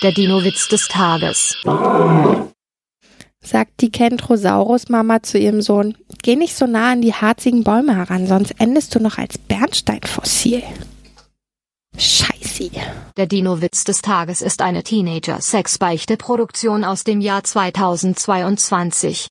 Der Dino-Witz des Tages. Sagt die Kentrosaurus-Mama zu ihrem Sohn, geh nicht so nah an die harzigen Bäume heran, sonst endest du noch als Bernsteinfossil. Scheiße. Der Dino-Witz des Tages ist eine Teenager-Sex-Beichte-Produktion aus dem Jahr 2022.